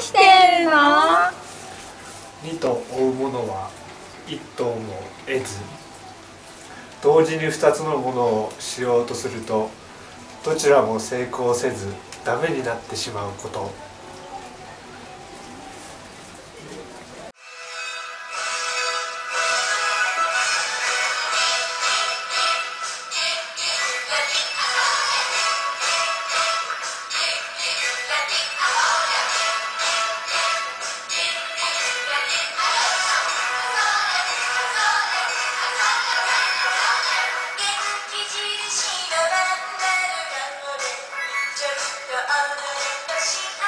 してるの？二と追うものは一頭も得ず同時に二つのものをしようとするとどちらも成功せずダメになってしまうこと。私